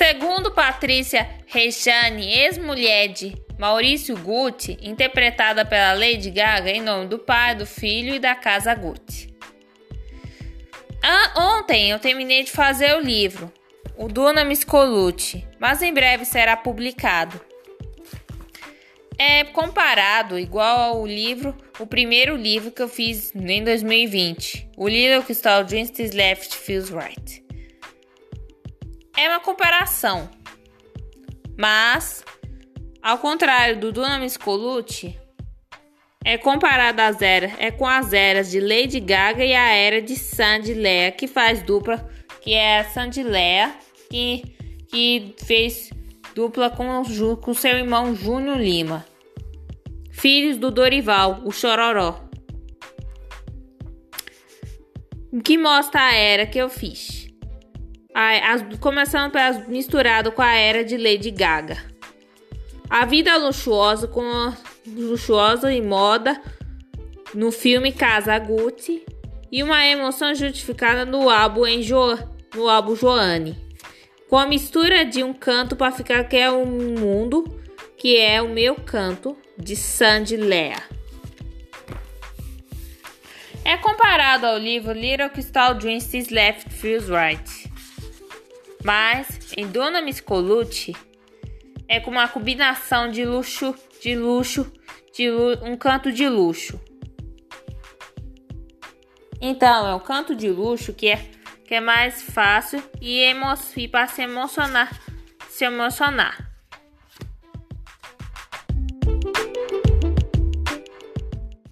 Segundo Patrícia Rechane, ex-mulher de Maurício Gucci, interpretada pela Lady Gaga em nome do pai, do filho e da casa Gucci. Ah, ontem eu terminei de fazer o livro, o Duna Miscolucci, mas em breve será publicado. É comparado igual ao livro, o primeiro livro que eu fiz em 2020, o Little Crystal Dreams Left Feels Right. É uma comparação, mas ao contrário do Duna Miscolucci, é comparada às eras, é com as eras de Lady Gaga e a era de Sandy Lea, que faz dupla, que é a Sandy Lea, que, que fez dupla com, com seu irmão Júnior Lima. Filhos do Dorival, o Chororó. Que mostra a era que eu fiz. As, começando pelas, misturado com a era de Lady Gaga. A vida luxuosa com luxuosa e moda no filme Casa Gucci e uma emoção justificada no álbum em jo, no álbum Joanne. Com a mistura de um canto para ficar que é o mundo, que é o meu canto de Sandy Lea. É comparado ao livro Little Crystal Dreams This Left Feels Right. Mas em Dona Miscolucci é com uma combinação de luxo, de luxo, de um canto de luxo. Então, é um canto de luxo que é, que é mais fácil e, e para se emocionar, se emocionar.